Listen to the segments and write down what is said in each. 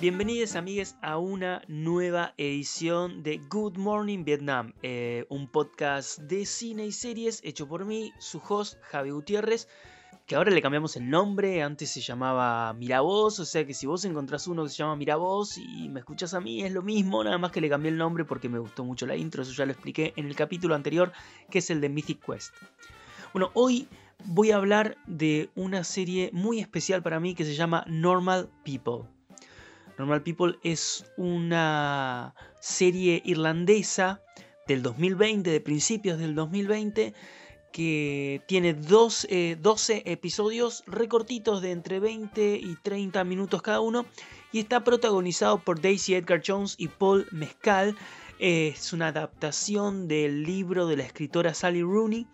Bienvenidos amigues a una nueva edición de Good Morning Vietnam, eh, un podcast de cine y series hecho por mí, su host Javi Gutiérrez, que ahora le cambiamos el nombre, antes se llamaba Miravoz, o sea que si vos encontrás uno que se llama Miravoz y me escuchás a mí es lo mismo, nada más que le cambié el nombre porque me gustó mucho la intro, eso ya lo expliqué en el capítulo anterior, que es el de Mythic Quest. Bueno, hoy voy a hablar de una serie muy especial para mí que se llama Normal People. Normal People es una serie irlandesa del 2020, de principios del 2020, que tiene 12, 12 eh, episodios recortitos de entre 20 y 30 minutos cada uno y está protagonizado por Daisy Edgar Jones y Paul Mescal. Es una adaptación del libro de la escritora Sally Rooney.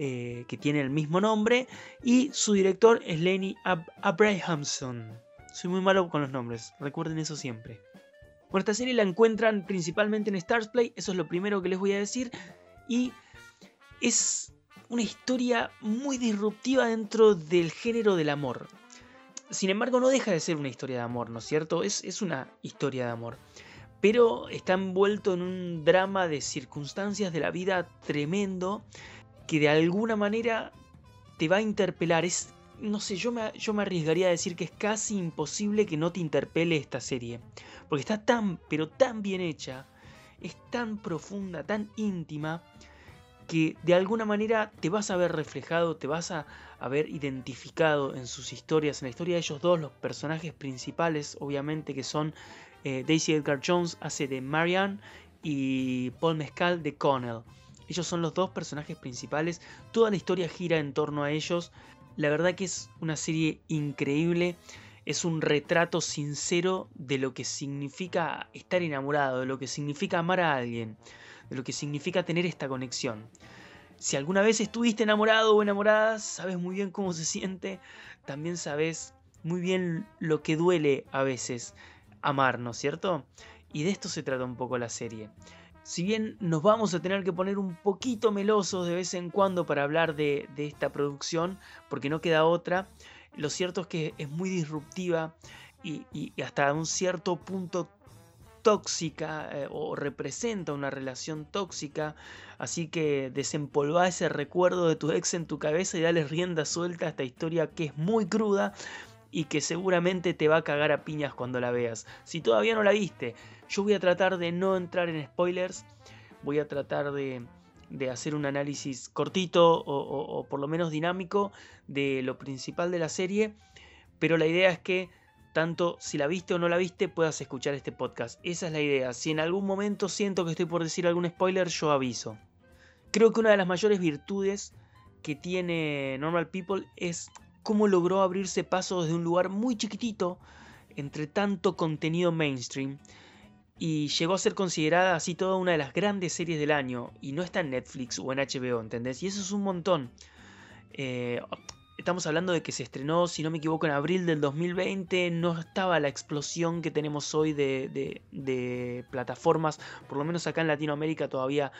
Eh, que tiene el mismo nombre, y su director es Lenny Abrahamson. Soy muy malo con los nombres, recuerden eso siempre. Bueno, esta serie la encuentran principalmente en Stars Play, eso es lo primero que les voy a decir. Y es una historia muy disruptiva dentro del género del amor. Sin embargo, no deja de ser una historia de amor, ¿no es cierto? Es, es una historia de amor. Pero está envuelto en un drama de circunstancias de la vida tremendo que de alguna manera te va a interpelar. Es no sé, yo me, yo me arriesgaría a decir que es casi imposible que no te interpele esta serie. Porque está tan, pero tan bien hecha, es tan profunda, tan íntima, que de alguna manera te vas a ver reflejado, te vas a, ver identificado en sus historias, en la historia de ellos dos, los personajes principales, obviamente, que son eh, Daisy Edgar Jones, hace de Marianne, y Paul Mescal de Connell. Ellos son los dos personajes principales, toda la historia gira en torno a ellos, la verdad que es una serie increíble. Es un retrato sincero de lo que significa estar enamorado, de lo que significa amar a alguien, de lo que significa tener esta conexión. Si alguna vez estuviste enamorado o enamorada, sabes muy bien cómo se siente, también sabes muy bien lo que duele a veces amar, ¿no es cierto? Y de esto se trata un poco la serie si bien nos vamos a tener que poner un poquito melosos de vez en cuando para hablar de, esta producción, porque no queda otra, lo cierto es que es muy disruptiva y, hasta un cierto punto tóxica eh, o representa una relación tóxica, así que desempolva ese recuerdo de tu ex en tu cabeza y dale rienda suelta a esta historia que es muy cruda y que seguramente te va a cagar a piñas cuando la veas. Si todavía no la viste, yo voy a tratar de no entrar en spoilers, voy a tratar de, hacer un análisis cortito o, por lo menos dinámico de lo principal de la serie, pero la idea es que tanto si la viste o no la viste puedas escuchar este podcast. Esa es la idea. Si en algún momento siento que estoy por decir algún spoiler, yo aviso. Creo que una de las mayores virtudes que tiene Normal People es cómo logró abrirse paso desde un lugar muy chiquitito entre tanto contenido mainstream y llegó a ser considerada así toda una de las grandes series del año y no está en Netflix o en HBO, ¿entendés? Y eso es un montón. Eh, estamos hablando de que se estrenó, si no me equivoco, en abril del 2020, no estaba la explosión que tenemos hoy de, de plataformas, por lo menos acá en Latinoamérica todavía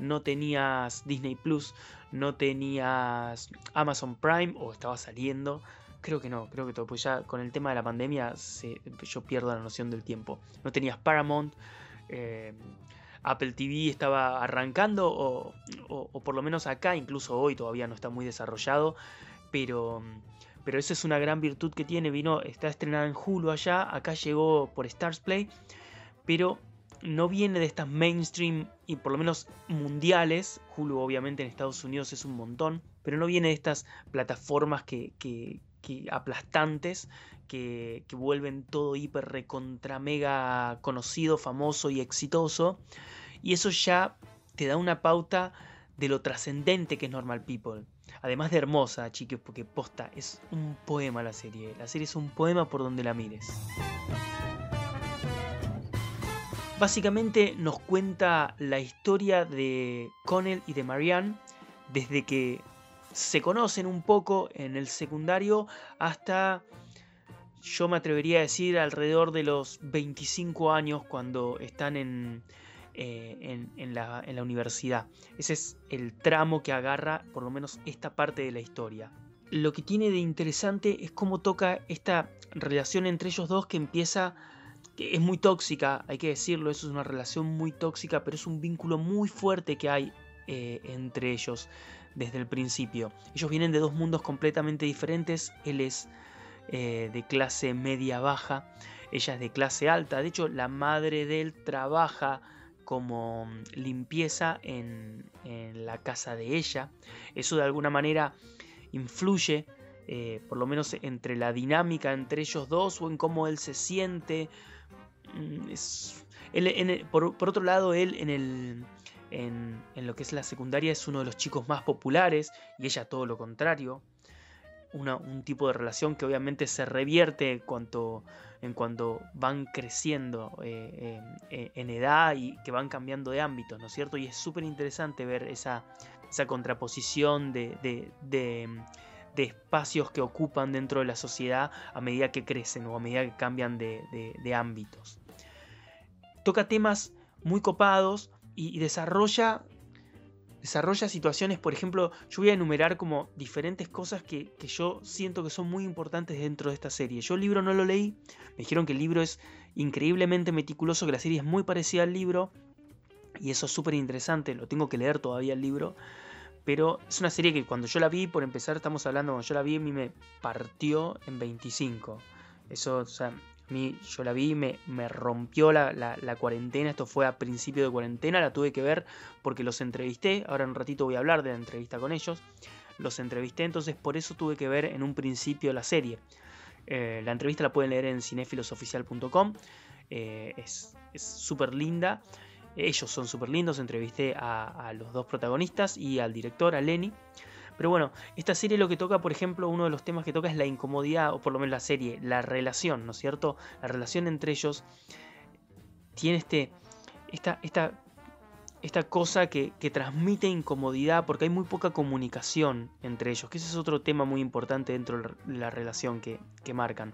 no tenías Disney Plus, no tenías Amazon Prime o estaba saliendo. Creo que no, creo que todo, pues ya con el tema de la pandemia yo pierdo la noción del tiempo. No tenías Paramount, eh, Apple TV estaba arrancando, o, o, por lo menos acá, incluso hoy todavía no está muy desarrollado, pero, pero esa es una gran virtud que tiene. Vino, está estrenada en Hulu allá, acá llegó por Stars Play, pero no viene de estas mainstream y por lo menos mundiales. Hulu obviamente en Estados Unidos es un montón, pero no viene de estas plataformas que, aplastantes que, que, vuelven todo hiper recontra mega conocido, famoso y exitoso. Y eso ya te da una pauta de lo trascendente que es Normal People. Además de hermosa, chicos, porque posta, es un poema la serie. La serie es un poema por donde la mires. Básicamente nos cuenta la historia de Connell y de Marianne desde que se conocen un poco en el secundario hasta, yo me atrevería a decir, alrededor de los 25 años cuando están en, eh, en, la, en la universidad. Ese es el tramo que agarra por lo menos esta parte de la historia. Lo que tiene de interesante es cómo toca esta relación entre ellos dos que empieza que es muy tóxica, hay que decirlo, eso es una relación muy tóxica, pero es un vínculo muy fuerte que hay eh, entre ellos desde el principio. Ellos vienen de dos mundos completamente diferentes, él es eh, de clase media baja, ella es de clase alta, de hecho la madre de él trabaja como limpieza en, la casa de ella, eso de alguna manera influye eh, por lo menos entre la dinámica entre ellos dos o en cómo él se siente. Mm, por, otro lado, él en, el, en, lo que es la secundaria es uno de los chicos más populares y ella todo lo contrario. un tipo de relación que obviamente se revierte cuanto, en cuanto van creciendo eh, eh, en edad y que van cambiando de ámbito, ¿no es cierto? Y es súper interesante ver esa, esa contraposición de espacios que ocupan dentro de la sociedad a medida que crecen o a medida que cambian de, ámbitos. Toca temas muy copados y, desarrolla, desarrolla situaciones, por ejemplo, yo voy a enumerar como diferentes cosas que, que, yo siento que son muy importantes dentro de esta serie. Yo el libro no lo leí, me dijeron que el libro es increíblemente meticuloso, que la serie es muy parecida al libro, y eso es súper interesante, lo tengo que leer todavía el libro, pero es una serie que cuando yo la vi, por empezar, estamos hablando, cuando yo la vi, a mí me partió en 25. Eso, o sea, a mí, yo la vi, me, me rompió la, cuarentena. Esto fue a principio de cuarentena, la tuve que ver porque los entrevisté. Ahora en un ratito voy a hablar de la entrevista con ellos. Los entrevisté, entonces por eso tuve que ver en un principio la serie. Eh, la entrevista la pueden leer en cinefilosoficial.com. Eh, es súper linda. Ellos son súper lindos, entrevisté a, los dos protagonistas y al director, a Lenny. Pero bueno, esta serie lo que toca, por ejemplo, uno de los temas que toca es la incomodidad, o por lo menos la serie, la relación, ¿no es cierto? La relación entre ellos tiene este, esta, esta, esta cosa que, transmite incomodidad porque hay muy poca comunicación entre ellos, que ese es otro tema muy importante dentro de la relación que, marcan.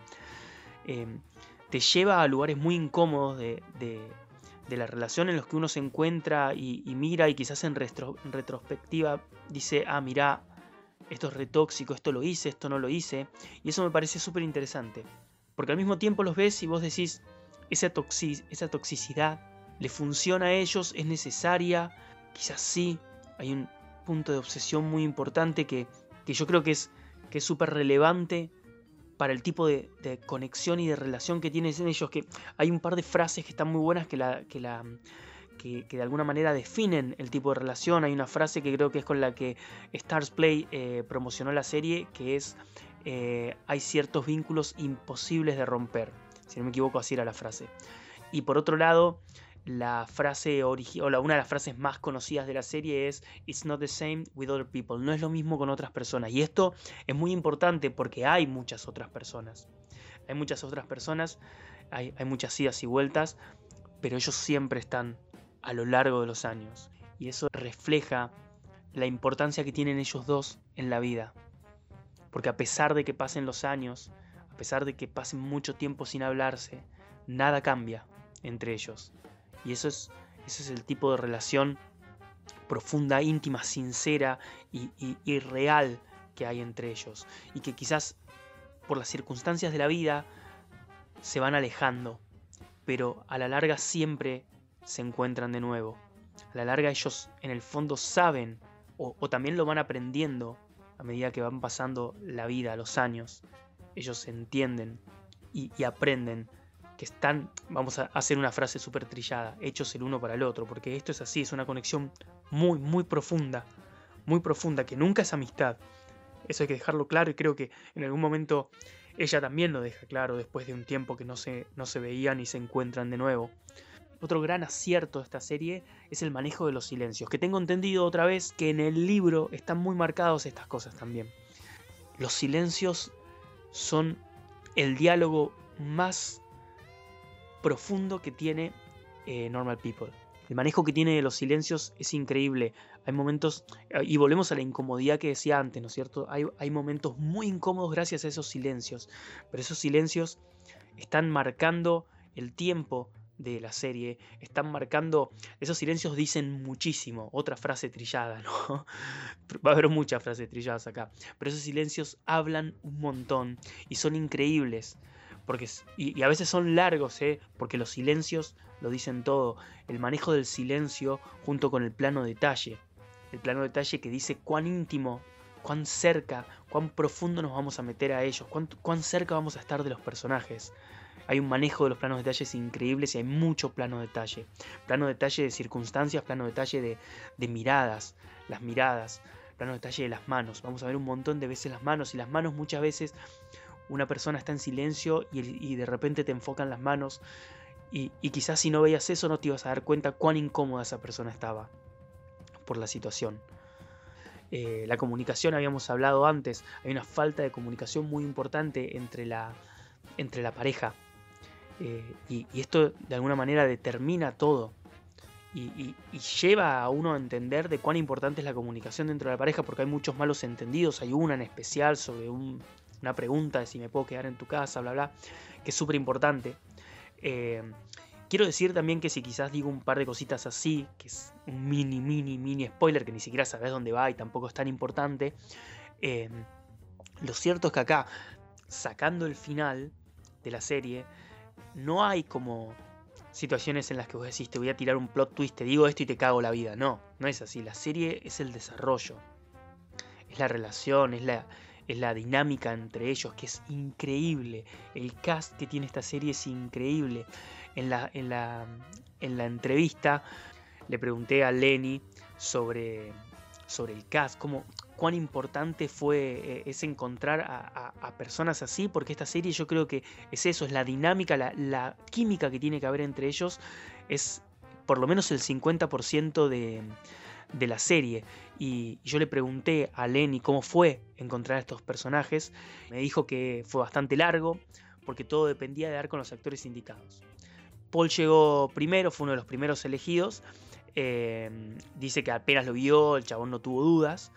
Eh, te lleva a lugares muy incómodos de la relación en los que uno se encuentra y, mira y quizás en, retrospectiva dice, ah, mira, esto es retóxico, esto lo hice, esto no lo hice. Y eso me parece súper interesante. Porque al mismo tiempo los ves y vos decís, esa, esa toxicidad le funciona a ellos, es necesaria, quizás sí, hay un punto de obsesión muy importante que, que yo creo que es que es súper relevante para el tipo de, conexión y de relación que tienen ellos, que hay un par de frases que están muy buenas que, la, que, la, que, de alguna manera definen el tipo de relación. Hay una frase que creo que es con la que Stars Play eh, promocionó la serie, que es eh, hay ciertos vínculos imposibles de romper. Si no me equivoco, así era la frase. Y por otro lado, la frase original, una de las frases más conocidas de la serie es It's not the same with other people. No es lo mismo con otras personas. Y esto es muy importante porque hay muchas otras personas. Hay muchas otras personas, hay, hay muchas idas y vueltas, pero ellos siempre están a lo largo de los años. Y eso refleja la importancia que tienen ellos dos en la vida. Porque a pesar de que pasen los años, a pesar de que pasen mucho tiempo sin hablarse, nada cambia entre ellos. Y eso es, ese es el tipo de relación profunda, íntima, sincera y, real que hay entre ellos. Y que quizás por las circunstancias de la vida se van alejando, pero a la larga siempre se encuentran de nuevo. A la larga ellos en el fondo saben o, también lo van aprendiendo a medida que van pasando la vida, los años. Ellos entienden y aprenden que están, vamos a hacer una frase súper trillada, hechos el uno para el otro, porque esto es así, es una conexión muy, muy profunda, muy profunda, que nunca es amistad. Eso hay que dejarlo claro y creo que en algún momento ella también lo deja claro después de un tiempo que no se, no se veían y se encuentran de nuevo. Otro gran acierto de esta serie es el manejo de los silencios, que tengo entendido otra vez que en el libro están muy marcados estas cosas también. Los silencios son el diálogo más profundo que tiene eh, Normal People. El manejo que tiene de los silencios es increíble. Hay momentos, eh, y volvemos a la incomodidad que decía antes, ¿no es cierto? Hay, hay momentos muy incómodos gracias a esos silencios, pero esos silencios están marcando el tiempo de la serie, están marcando, esos silencios dicen muchísimo, otra frase trillada, ¿no? Va a haber muchas frases trilladas acá, pero esos silencios hablan un montón y son increíbles porque, y, a veces son largos, ¿eh? porque los silencios lo dicen todo. El manejo del silencio junto con el plano detalle. El plano detalle que dice cuán íntimo, cuán cerca, cuán profundo nos vamos a meter a ellos, cuán, cerca vamos a estar de los personajes. Hay un manejo de los planos de detalles increíbles y hay mucho plano detalle. Plano detalle de circunstancias, plano detalle de, de miradas, las miradas, plano detalle de las manos. Vamos a ver un montón de veces las manos y las manos muchas veces una persona está en silencio y, de repente te enfocan las manos y, quizás si no veías eso no te ibas a dar cuenta cuán incómoda esa persona estaba por la situación. Eh, la comunicación, habíamos hablado antes, hay una falta de comunicación muy importante entre la, entre la pareja. Eh, y, esto de alguna manera determina todo. Y, lleva a uno a entender de cuán importante es la comunicación dentro de la pareja, porque hay muchos malos entendidos. Hay una en especial sobre un, una pregunta de si me puedo quedar en tu casa, bla, bla, que es súper importante. Eh, quiero decir también que si quizás digo un par de cositas así, que es un mini, mini, mini spoiler, que ni siquiera sabes dónde va y tampoco es tan importante, eh, lo cierto es que acá, sacando el final de la serie, no hay como situaciones en las que vos decís, te voy a tirar un plot twist, te digo esto y te cago la vida. No, no es así. La serie es el desarrollo, es la relación, es la, es la dinámica entre ellos, que es increíble. El cast que tiene esta serie es increíble. En la, en la, en la entrevista le pregunté a Lenny sobre, sobre el cast, cómo, cuán importante fue eh, es encontrar a, personas así, porque esta serie yo creo que es eso, es la dinámica, la, la química que tiene que haber entre ellos, es por lo menos el 50% de, de la serie. Y yo le pregunté a Lenny cómo fue encontrar a estos personajes. Me dijo que fue bastante largo, porque todo dependía de dar con los actores indicados. Paul llegó primero, fue uno de los primeros elegidos. Eh, dice que apenas lo vio, el chabón no tuvo dudas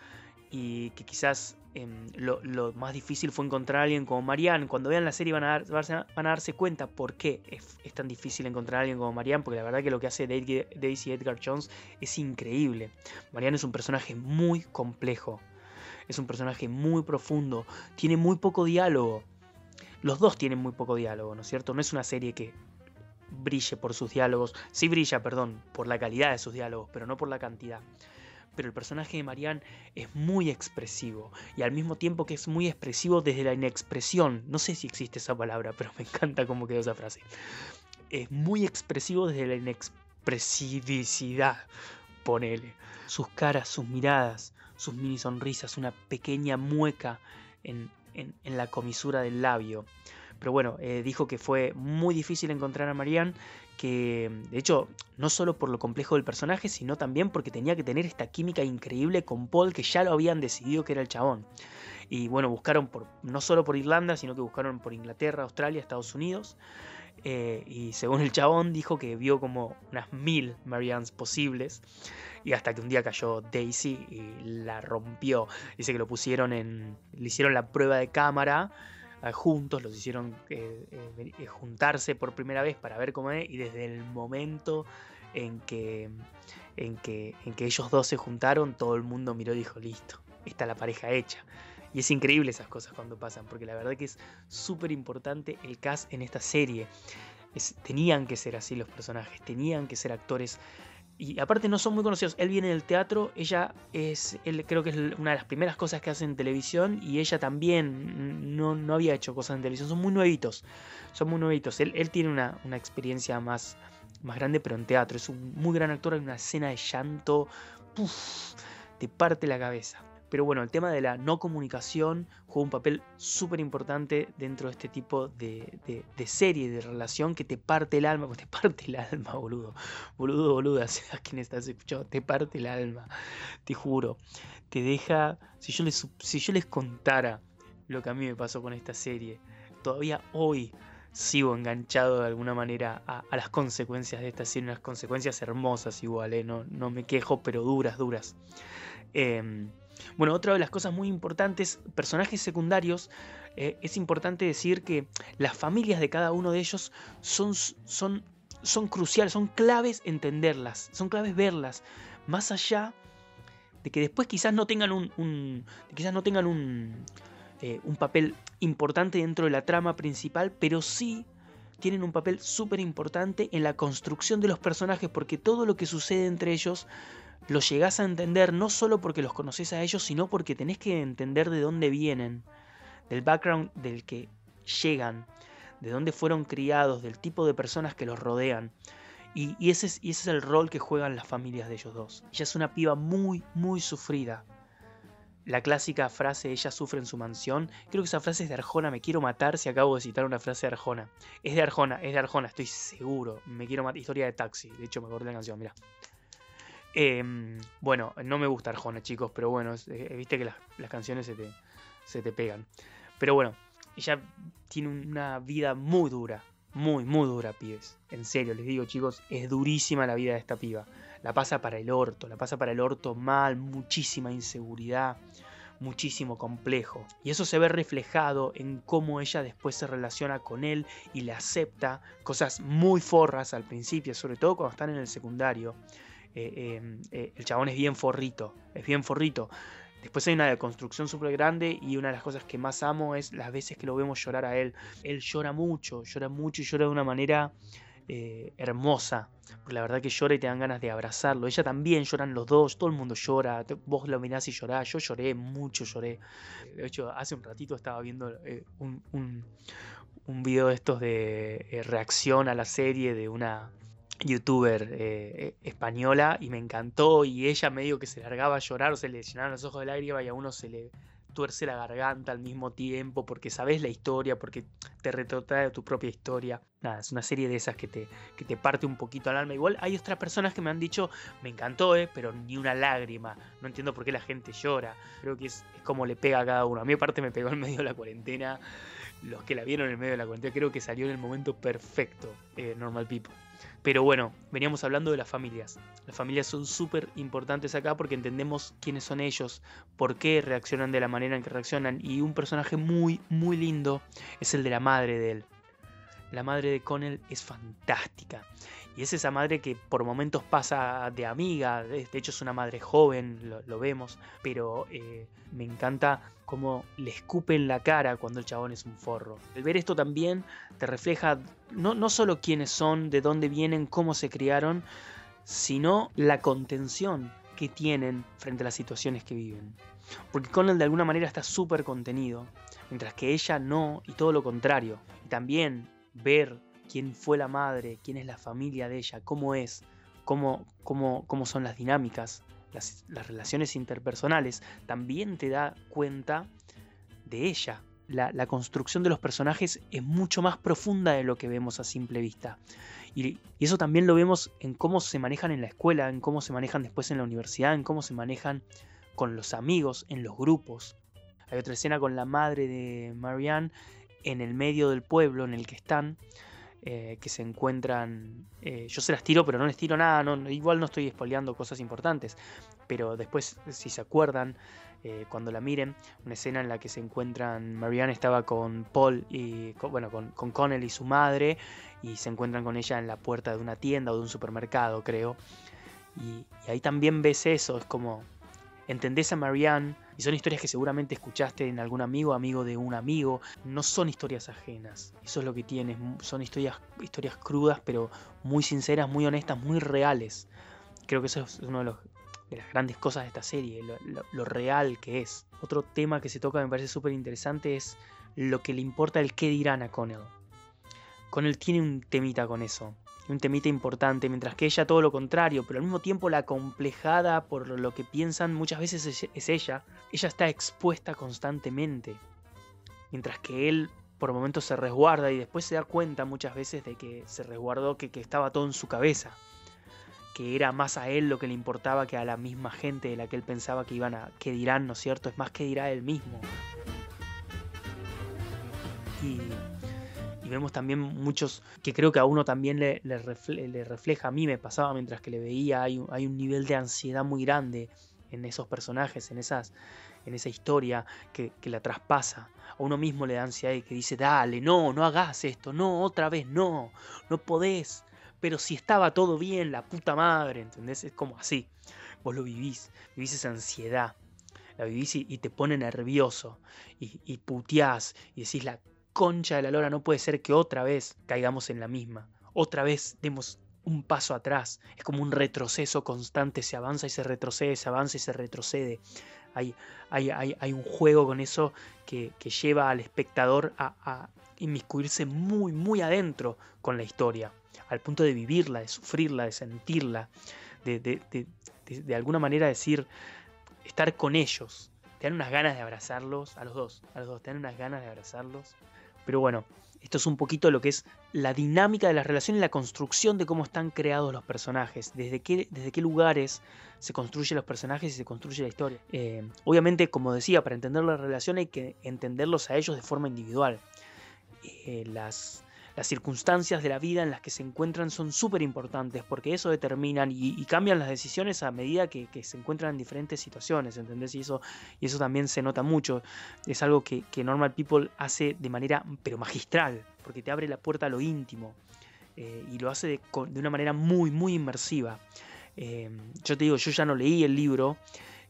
y que quizás em, lo, más difícil fue encontrar a alguien como Marianne. Cuando vean la serie van a, van a darse cuenta por qué es, tan difícil encontrar a alguien como Marianne, porque la verdad que lo que hace Daisy Edgar Jones es increíble. Marianne es un personaje muy complejo, es un personaje muy profundo, tiene muy poco diálogo. Los dos tienen muy poco diálogo, ¿no es cierto? No es una serie que brille por sus diálogos, sí brilla, perdón, por la calidad de sus diálogos, pero no por la cantidad pero el personaje de Marianne es muy expresivo y al mismo tiempo que es muy expresivo desde la inexpresión. No sé si existe esa palabra, pero me encanta cómo quedó esa frase. Es muy expresivo desde la inexpresividad, ponele. Sus caras, sus miradas, sus mini sonrisas, una pequeña mueca en, en la comisura del labio. Pero bueno, eh, dijo que fue muy difícil encontrar a Marianne, que de hecho no solo por lo complejo del personaje, sino también porque tenía que tener esta química increíble con Paul, que ya lo habían decidido que era el chabón. Y bueno, buscaron por, no solo por Irlanda, sino que buscaron por Inglaterra, Australia, Estados Unidos. Eh, y según el chabón dijo que vio como unas mil Mariannes posibles. Y hasta que un día cayó Daisy y la rompió. Dice que lo pusieron en. Le hicieron la prueba de cámara juntos, los hicieron eh, eh, eh, juntarse por primera vez para ver cómo es y desde el momento en que, en, que, en que ellos dos se juntaron, todo el mundo miró y dijo, listo, está la pareja hecha. Y es increíble esas cosas cuando pasan, porque la verdad que es súper importante el cast en esta serie. tenían que ser así los personajes, tenían que ser actores y aparte no son muy conocidos. Él viene del teatro, ella es, él creo que es una de las primeras cosas que hace en televisión y ella también no, no había hecho cosas en televisión, son muy nuevitos, son muy nuevitos. Él, él tiene una, una, experiencia más, más grande, pero en teatro, es un muy gran actor, hay una escena de llanto, te parte la cabeza. Pero bueno, el tema de la no comunicación juega un papel súper importante dentro de este tipo de, serie, de relación que te parte el alma, te parte el alma, boludo. Boludo, boluda, sea quien estás escuchando, te parte el alma, te juro. Te deja, si yo les, si yo les contara lo que a mí me pasó con esta serie, todavía hoy sigo enganchado de alguna manera a, las consecuencias de esta serie, unas consecuencias hermosas igual, ¿eh? no, no me quejo, pero duras, duras. Eh, bueno, otra de las cosas muy importantes, personajes secundarios, eh, es importante decir que las familias de cada uno de ellos son, son, son cruciales, son claves entenderlas, son claves verlas, más allá de que después quizás no tengan un, quizás no tengan un, eh, un papel importante dentro de la trama principal, pero sí tienen un papel súper importante en la construcción de los personajes, porque todo lo que sucede entre ellos lo llegás a entender no solo porque los conoces a ellos, sino porque tenés que entender de dónde vienen, del background del que llegan, de dónde fueron criados, del tipo de personas que los rodean. Y, ese, es, el rol que juegan las familias de ellos dos. Ella es una piba muy, muy sufrida. La clásica frase ella sufre en su mansión, creo que esa frase es de Arjona, me quiero matar si acabo de citar una frase de Arjona. Es de Arjona, es de Arjona, estoy seguro. Me quiero matar. Historia de taxi, de hecho me acordé la canción, mira. Em, bueno, no me gusta Arjona, chicos, pero bueno, eh, viste que las, canciones se te, se te pegan. Pero bueno, ella tiene una vida muy dura, muy, muy dura, pibes. En serio, les digo, chicos, es durísima la vida de esta piba la pasa para el orto, la pasa para el orto mal, muchísima inseguridad, muchísimo complejo. Y eso se ve reflejado en cómo ella después se relaciona con él y le acepta cosas muy forras al principio, sobre todo cuando están en el secundario. Eh, eh, eh, el chabón es bien forrito, es bien forrito. Después hay una deconstrucción súper grande y una de las cosas que más amo es las veces que lo vemos llorar a él. Él llora mucho, llora mucho y llora de una manera eh, hermosa. Porque la verdad que llora y te dan ganas de abrazarlo. Ella también lloran los dos, todo el mundo llora. Vos lo mirás y llorás. Yo lloré, mucho lloré. De hecho, hace un ratito estaba viendo eh, un, un, video de estos de reacción a la serie de una youtuber española y me encantó y ella medio que se largaba a llorar se le llenaron los ojos de lágrimas y a uno se le tuerce la garganta al mismo tiempo, porque sabes la historia, porque te retrotrae tu propia historia. Nada, es una serie de esas que te, que te parte un poquito al alma. Igual hay otras personas que me han dicho, me encantó, eh, pero ni una lágrima. No entiendo por qué la gente llora. Creo que es, como le pega a cada uno. A mí aparte me pegó en medio de la cuarentena. Los que la vieron en medio de la cuarentena, creo que salió en el momento perfecto, eh, Normal People. Pero bueno, veníamos hablando de las familias. Las familias son súper importantes acá porque entendemos quiénes son ellos, por qué reaccionan de la manera en que reaccionan. Y un personaje muy, muy lindo es el de la madre de él. La madre de Connell es fantástica. Y es esa madre que por momentos pasa de amiga, de hecho es una madre joven, lo, vemos, pero eh, me encanta cómo le escupe en la cara cuando el chabón es un forro. El ver esto también te refleja no, no solo quiénes son, de dónde vienen, cómo se criaron, sino la contención que tienen frente a las situaciones que viven. Porque Connell de alguna manera está súper contenido, mientras que ella no, y todo lo contrario. Y también ver quién fue la madre, quién es la familia de ella, cómo es, cómo, cómo, cómo son las dinámicas, las, relaciones interpersonales, también te da cuenta de ella. La, construcción de los personajes es mucho más profunda de lo que vemos a simple vista. Y, y, eso también lo vemos en cómo se manejan en la escuela, en cómo se manejan después en la universidad, en cómo se manejan con los amigos, en los grupos. Hay otra escena con la madre de Marianne en el medio del pueblo en el que están, eh, que se encuentran. Eh, yo se las tiro, pero no les tiro nada. Igual no estoy spoileando cosas importantes. Pero después, si se acuerdan, eh, cuando la miren, una escena en la que se encuentran. Marianne estaba con Paul y. bueno, con, con Connell y su madre. Y se encuentran con ella en la puerta de una tienda o de un supermercado, creo. Y ahí también ves eso. Es como. Entendés a Marianne y son historias que seguramente escuchaste en algún amigo, amigo de un amigo. No son historias ajenas. Eso es lo que tienes. Son historias, historias crudas, pero muy sinceras, muy honestas, muy reales. Creo que eso es uno de, las grandes cosas de esta serie, lo, real que es. Otro tema que se toca me parece súper interesante es lo que le importa el qué dirán a Connell. Connell tiene un temita con eso un temita importante, mientras que ella todo lo contrario, pero al mismo tiempo la complejada por lo que piensan muchas veces es ella. Ella está expuesta constantemente, mientras que él por momentos se resguarda y después se da cuenta muchas veces de que se resguardó, que, que estaba todo en su cabeza, que era más a él lo que le importaba que a la misma gente de la que él pensaba que iban a, que dirán, ¿no es cierto? Es más que dirá él mismo. Y y vemos también muchos que creo que a uno también le, refleja, a mí me pasaba mientras que le veía, hay, un nivel de ansiedad muy grande en esos personajes, en, esas, en esa historia que, la traspasa. A uno mismo le da ansiedad y que dice, dale, no, no hagas esto, no, otra vez, no, no podés. Pero si estaba todo bien, la puta madre, ¿entendés? Es como así. Vos lo vivís, vivís esa ansiedad. la vivís y, te pone nervioso y, y puteás y decís la concha de la lora, no puede ser que otra vez caigamos en la misma, otra vez demos un paso atrás, es como un retroceso constante, se avanza y se retrocede, se avanza y se retrocede. Hay, hay, hay, un juego con eso que, lleva al espectador a, inmiscuirse muy, muy adentro con la historia, al punto de vivirla, de sufrirla, de sentirla, de, de, de alguna manera decir, estar con ellos. Te dan unas ganas de abrazarlos, a los dos, a los dos, te dan unas ganas de abrazarlos. Pero bueno, esto es un poquito lo que es la dinámica de las relaciones la construcción de cómo están creados los personajes, desde qué, desde qué lugares se construyen los personajes y se construye la historia. Eh, obviamente, como decía, para entender la relación hay que entenderlos a ellos de forma individual. Eh, las, las circunstancias de la vida en las que se encuentran son súper importantes porque eso determinan y, cambian las decisiones a medida que, se encuentran en diferentes situaciones, ¿entendés? Y eso, y eso también se nota mucho. Es algo que, Normal People hace de manera, pero magistral, porque te abre la puerta a lo íntimo eh, y lo hace de, una manera muy, muy inmersiva. Eh, yo te digo, yo ya no leí el libro,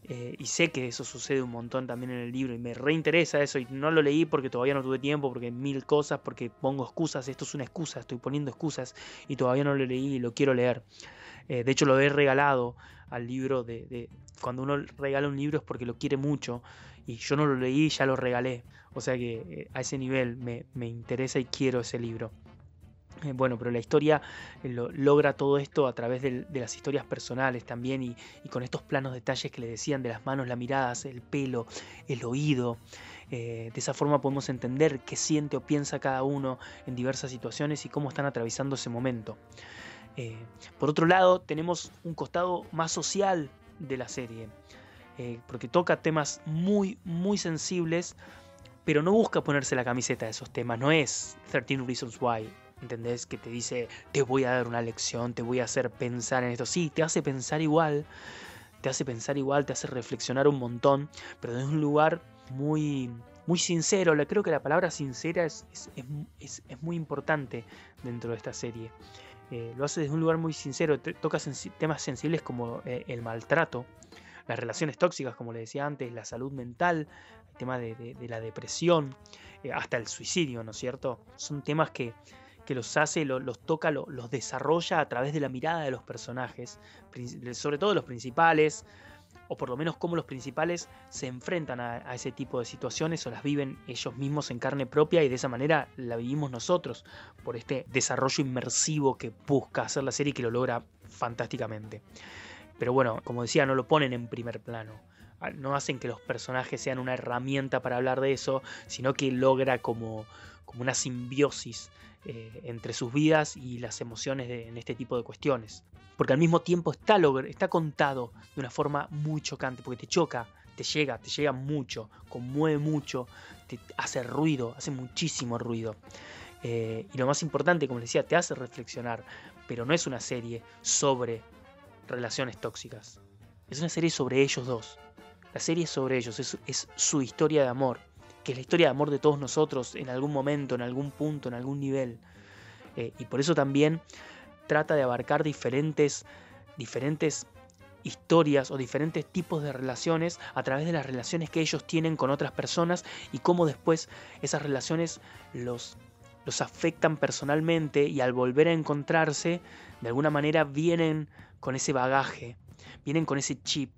eh, y sé que eso sucede un montón también en el libro y me reinteresa eso y no lo leí porque todavía no tuve tiempo, porque mil cosas, porque pongo excusas, esto es una excusa, estoy poniendo excusas y todavía no lo leí y lo quiero leer. Eh, de hecho lo he regalado al libro de, Cuando uno regala un libro es porque lo quiere mucho y yo no lo leí ya lo regalé. O sea que eh, a ese nivel me, me interesa y quiero ese libro. Eh, bueno, pero la historia eh, logra todo esto a través de, las historias personales también y, con estos planos detalles que le decían de las manos, las miradas, el pelo, el oído. Eh, de esa forma podemos entender qué siente o piensa cada uno en diversas situaciones y cómo están atravesando ese momento. por otro lado, tenemos un costado más social de la serie, porque toca temas muy, muy sensibles, pero no busca ponerse la camiseta de esos temas, no es 13 Reasons Why ¿entendés? Que te dice, te voy a dar una lección, te voy a hacer pensar en esto. Sí, te hace pensar igual, te hace pensar igual, te hace reflexionar un montón, pero desde un lugar muy, muy sincero. Creo que la palabra sincera es, es, muy importante dentro de esta serie. Eh, lo hace desde un lugar muy sincero, toca temas sensibles como eh, el maltrato, las relaciones tóxicas, como le decía antes, la salud mental, el tema de, la depresión, eh, hasta el suicidio, ¿no es cierto? Son temas que, que los hace, los toca, los desarrolla a través de la mirada de los personajes, sobre todo los principales, o por lo menos cómo los principales se enfrentan a, ese tipo de situaciones o las viven ellos mismos en carne propia y de esa manera la vivimos nosotros, por este desarrollo inmersivo que busca hacer la serie y que lo logra fantásticamente. Pero bueno, como decía, no lo ponen en primer plano ah, no hacen que los personajes sean una herramienta para hablar de eso, sino que logra como, como una simbiosis eh, entre sus vidas y las emociones en este tipo de cuestiones. Porque al mismo tiempo está, está contado de una forma muy chocante, porque te choca, te llega, te llega mucho, conmueve mucho, te hace ruido, hace muchísimo ruido. Eh, y lo más importante, como les decía, te hace reflexionar, pero no es una serie sobre relaciones tóxicas. Es una serie sobre ellos dos. La serie es sobre ellos, es su historia de amor que es la historia de amor de todos nosotros en algún momento, en algún punto, en algún nivel. Eh, y por eso también trata de abarcar diferentes, diferentes historias o diferentes tipos de relaciones a través de las relaciones que ellos tienen con otras personas y cómo después esas relaciones los, los afectan personalmente y al volver a encontrarse, de alguna manera vienen con ese bagaje, vienen con ese chip,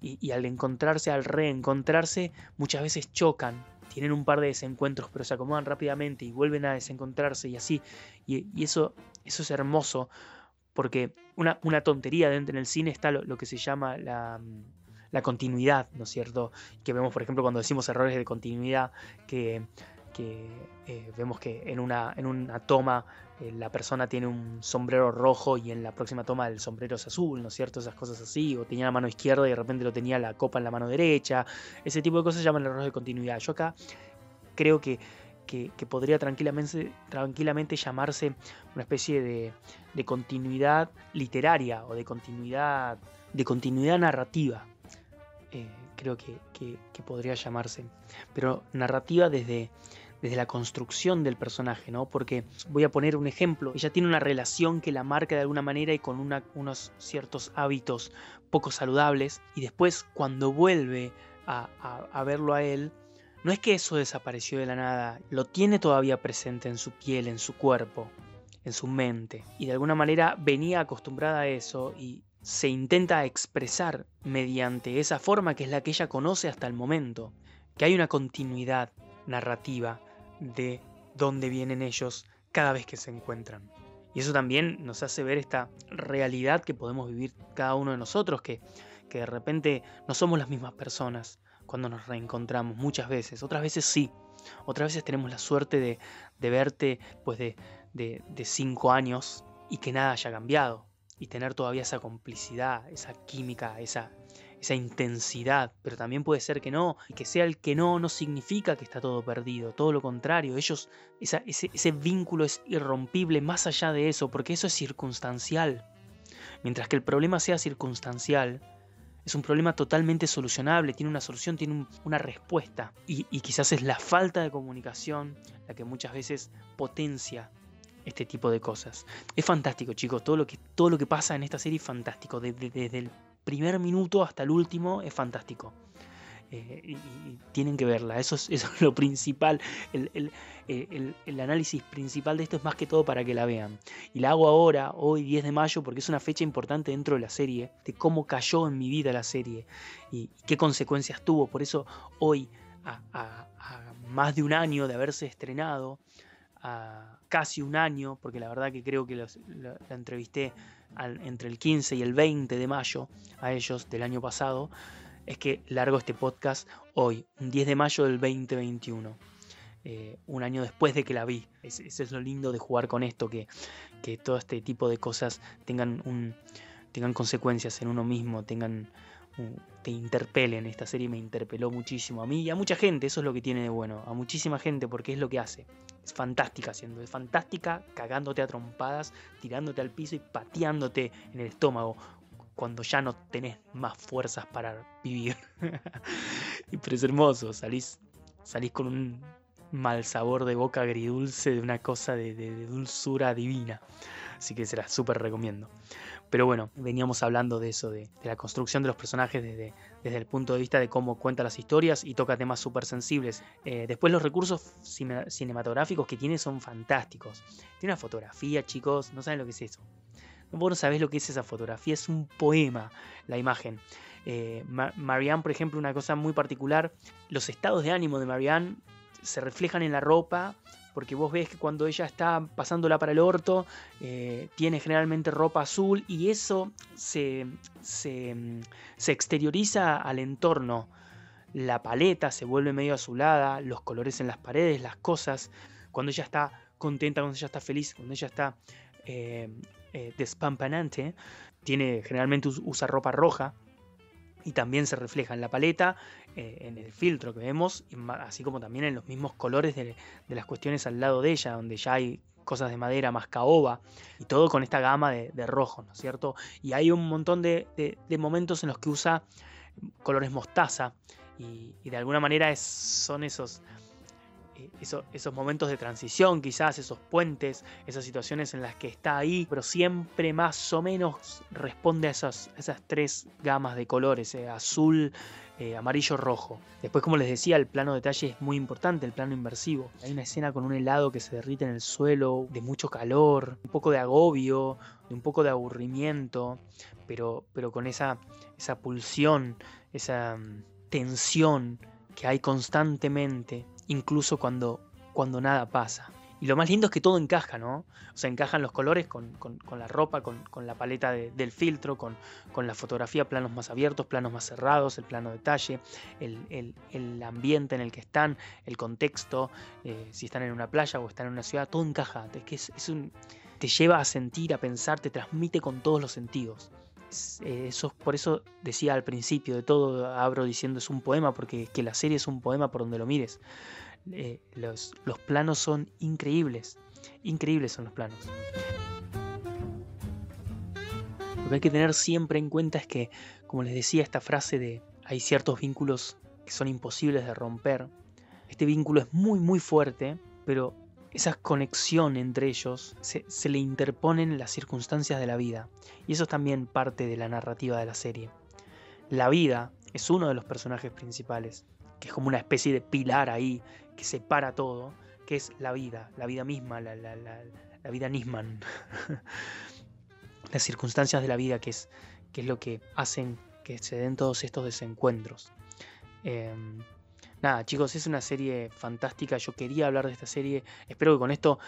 y, al encontrarse, al reencontrarse, muchas veces chocan, tienen un par de desencuentros, pero se acomodan rápidamente y vuelven a desencontrarse y así. Y, eso, eso es hermoso, porque una, una tontería dentro en el cine está lo, que se llama la, la, continuidad, ¿no es cierto? Que vemos, por ejemplo, cuando decimos errores de continuidad, que, que eh, vemos que en una, en una toma eh, la persona tiene un sombrero rojo y en la próxima toma el sombrero es azul, ¿no es cierto? Esas cosas así, o tenía la mano izquierda y de repente lo tenía la copa en la mano derecha, ese tipo de cosas se llaman errores de continuidad. Yo acá creo que, podría tranquilamente, tranquilamente llamarse una especie de, continuidad literaria o de continuidad, de continuidad narrativa. Eh, creo que, que podría llamarse. Pero narrativa desde, desde la construcción del personaje, ¿no? Porque voy a poner un ejemplo, ella tiene una relación que la marca de alguna manera y con unos ciertos hábitos poco saludables y después cuando vuelve a, verlo a él, no es que eso desapareció de la nada, lo tiene todavía presente en su piel, en su cuerpo, en su mente. Y de alguna manera venía acostumbrada a eso y se intenta expresar mediante esa forma que es la que ella conoce hasta el momento. Que hay una continuidad narrativa de dónde vienen ellos cada vez que se encuentran. Y eso también nos hace ver esta realidad que podemos vivir cada uno de nosotros, que, que de repente no somos las mismas personas cuando nos reencontramos, muchas veces, otras veces sí, otras veces tenemos la suerte de, de verte pues de, de, de cinco años y que nada haya cambiado, y tener todavía esa complicidad, esa química, esa, esa intensidad, pero también puede ser que no, y que sea el que no no significa que está todo perdido, todo lo contrario, ellos, ese, vínculo es irrompible más allá de eso, porque eso es circunstancial. Mientras que el problema sea circunstancial, es un problema totalmente solucionable, tiene una solución, tiene una respuesta. Y, y, quizás es la falta de comunicación la que muchas veces potencia este tipo de cosas. Es fantástico, chicos, todo lo que, todo lo que pasa en esta serie es fantástico, desde, desde el primer minuto hasta el último es fantástico. Eh, y, tienen que verla, eso es, lo principal, el, el, análisis principal de esto es más que todo para que la vean. Y la hago ahora, hoy 10 de mayo, porque es una fecha importante dentro de la serie, de cómo cayó en mi vida la serie y, qué consecuencias tuvo. Por eso hoy, a, a más de un año de haberse estrenado, a casi un año, porque la verdad que creo que la, entrevisté entre el 15 y el 20 de mayo a ellos del año pasado, es que largo este podcast hoy, un 10 de mayo del 2021. Eh, un año después de que la vi. Eso es lo lindo de jugar con esto, que, que todo este tipo de cosas tengan, un, tengan consecuencias en uno mismo, tengan te interpelen. Esta serie me interpeló muchísimo a mí y a mucha gente, eso es lo que tiene de bueno, a muchísima gente porque es lo que hace. Es fantástica siendo, es fantástica cagándote a trompadas, tirándote al piso y pateándote en el estómago cuando ya no tenés más fuerzas para vivir. Pero es hermoso, salís, salís con un mal sabor de boca agridulce, de una cosa de dulzura divina. Así que se la súper recomiendo. Pero bueno, veníamos hablando de eso, de, la construcción de los personajes desde, desde, el punto de vista de cómo cuenta las historias y toca temas súper sensibles. Eh, después los recursos cinematográficos que tiene son fantásticos. Tiene una fotografía, chicos, no saben lo que es eso. Vos no sabés lo que es esa fotografía, es un poema la imagen. Eh, Marianne, por ejemplo, una cosa muy particular, los estados de ánimo de Marianne se reflejan en la ropa porque vos ves que cuando ella está pasándola para el orto, eh, tiene generalmente ropa azul y eso se, se, se exterioriza al entorno. La paleta se vuelve medio azulada, los colores en las paredes, las cosas. Cuando ella está contenta, cuando ella está feliz, cuando ella está eh, eh, despampanante, tiene, generalmente usa ropa roja, y también se refleja en la paleta, eh, en el filtro que vemos, así como también en los mismos colores de, las cuestiones al lado de ella, donde ya hay cosas de madera más caoba, y todo con esta gama de, rojo, ¿no es cierto? Y hay un montón de, momentos en los que usa colores mostaza, y, de alguna manera son esos eh, esos momentos de transición, quizás esos puentes, esas situaciones en las que está ahí, pero siempre más o menos responde a esas, esas tres gamas de colores, eh, azul, eh, amarillo, rojo. Después, como les decía, el plano detalle es muy importante, el plano inversivo. Hay una escena con un helado que se derrite en el suelo, de mucho calor, un poco de agobio, de un poco de aburrimiento, pero, pero con esa, esa pulsión, esa mm, tensión que hay constantemente incluso cuando, cuando nada pasa. Y lo más lindo es que todo encaja, ¿no? O sea, encajan los colores con, la ropa, con, la paleta del filtro, con, la fotografía, planos más abiertos, planos más cerrados, el plano detalle, el, ambiente en el que están, el contexto, eh, si están en una playa o están en una ciudad, todo encaja. que es, un, te lleva a sentir, a pensar, te transmite con todos los sentidos. Eh, eso, por eso decía al principio de todo, abro diciendo es un poema, porque que la serie es un poema por donde lo mires. Eh, los, los planos son increíbles, increíbles son los planos. Lo que hay que tener siempre en cuenta es que, como les decía, esta frase de hay ciertos vínculos que son imposibles de romper. Este vínculo es muy muy fuerte, pero esa conexión entre ellos se, le interponen las circunstancias de la vida. Y eso es también parte de la narrativa de la serie. La vida es uno de los personajes principales, que es como una especie de pilar ahí que separa todo, que es la vida, la vida misma, la, vida Nisman. Las circunstancias de la vida, que es, que es lo que hacen que se den todos estos desencuentros. Em, nada, chicos, es una serie fantástica. Yo quería hablar de esta serie. Espero que con esto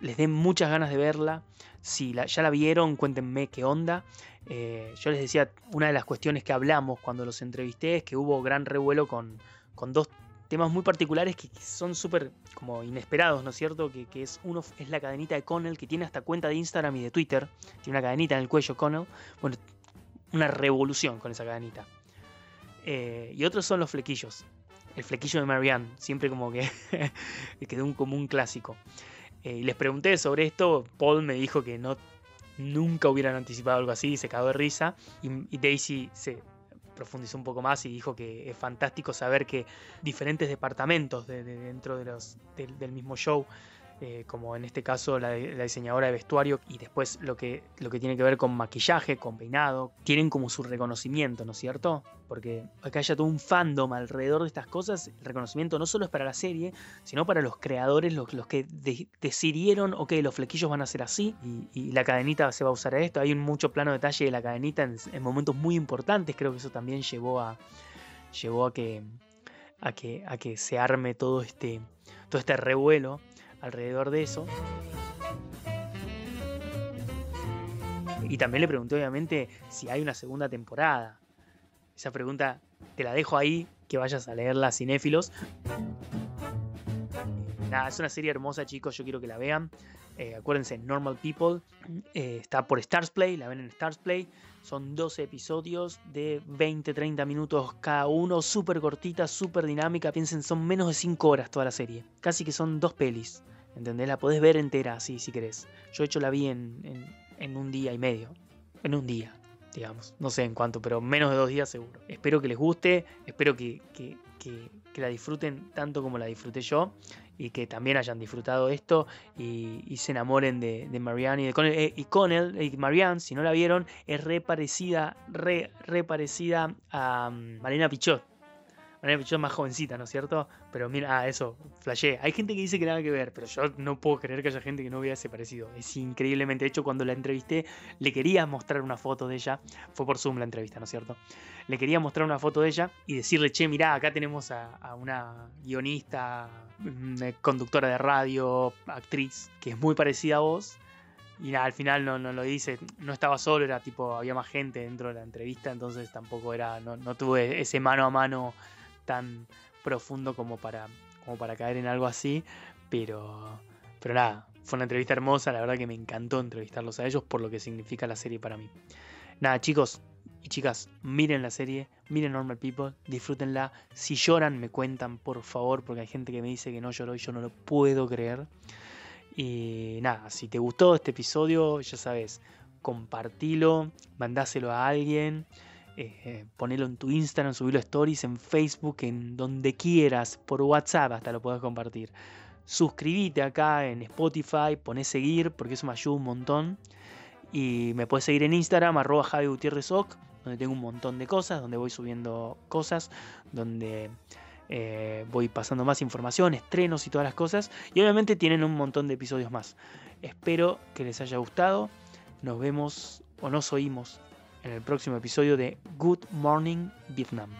les den muchas ganas de verla. Si ya la vieron, cuéntenme qué onda. Eh, yo les decía, una de las cuestiones que hablamos cuando los entrevisté es que hubo gran revuelo con, dos temas muy particulares que, son súper como inesperados, ¿no es cierto? Que, es uno es la cadenita de Connell, que tiene hasta cuenta de Instagram y de Twitter. Tiene una cadenita en el cuello Connell. Bueno, una revolución con esa cadenita. Eh, y otros son los flequillos. El flequillo de Marianne, siempre como que quedó un, como un clásico. Eh, y les pregunté sobre esto, Paul me dijo que no nunca hubieran anticipado algo así, se cagó de risa. Y, Daisy se profundizó un poco más y dijo que es fantástico saber que diferentes departamentos dentro de los, del mismo show eh, como en este caso la, diseñadora de vestuario y después lo que, lo que tiene que ver con maquillaje, con peinado, tienen como su reconocimiento, ¿no es cierto? Porque acá haya todo un fandom alrededor de estas cosas, el reconocimiento no solo es para la serie, sino para los creadores, los, los que decidieron, ok, los flequillos van a ser así y, la cadenita se va a usar a esto. Hay un mucho plano detalle de la cadenita en, en momentos muy importantes, creo que eso también llevó a, llevó a que, a que, a que se arme todo este, todo este revuelo alrededor de eso. Y también le pregunté obviamente si hay una segunda temporada. Esa pregunta te la dejo ahí, que vayas a leerla, cinéfilos. Nada, es una serie hermosa, chicos, yo quiero que la vean. Eh, acuérdense, Normal People eh, está por Stars Play, la ven en Stars Play. Son 12 episodios de 20-30 minutos cada uno, súper cortita, súper dinámica. Piensen, son menos de 5 horas toda la serie. Casi que son dos pelis. ¿Entendés? La podés ver entera así si querés. Yo de hecho la vi en, en, un día y medio. En un día, digamos. No sé en cuánto, pero menos de dos días seguro. Espero que les guste, espero que, que, que, la disfruten tanto como la disfruté yo y que también hayan disfrutado esto y, se enamoren de, Marianne y de Connell. Eh, y Connell y Marianne, si no la vieron, es re parecida, re, re parecida a um, Marina Pichot Pichot es más jovencita, ¿no es cierto? Pero mira, ah, eso, flashé. Hay gente que dice que nada que ver, pero yo no puedo creer que haya gente que no vea ese parecido. Es increíblemente. De hecho, cuando la entrevisté, le quería mostrar una foto de ella. Fue por Zoom la entrevista, ¿no es cierto? Le quería mostrar una foto de ella y decirle, che, mirá, acá tenemos a, una guionista, una conductora de radio, actriz, que es muy parecida a vos. Y nada, al final no, no, lo dice, no estaba solo, era tipo, había más gente dentro de la entrevista, entonces tampoco era, no, no tuve ese mano a mano tan profundo como para, como para caer en algo así, pero, pero nada, fue una entrevista hermosa, la verdad que me encantó entrevistarlos a ellos por lo que significa la serie para mí. Nada, chicos y chicas, miren la serie, miren Normal People, disfrútenla. Si lloran, me cuentan, por favor, porque hay gente que me dice que no lloró y yo no lo puedo creer. Y nada, si te gustó este episodio, ya sabes, compartilo, mandáselo a alguien. Eh, ponelo en tu Instagram, subirlo a stories, en Facebook, en donde quieras, por WhatsApp hasta lo puedes compartir. Suscríbete acá en Spotify, poné seguir porque eso me ayuda un montón. Y me puedes seguir en Instagram, arroba Javi Gutiérrez donde tengo un montón de cosas, donde voy subiendo cosas, donde eh, voy pasando más información, estrenos y todas las cosas. Y obviamente tienen un montón de episodios más. Espero que les haya gustado. Nos vemos o nos oímos en el próximo episodio de Good Morning Vietnam.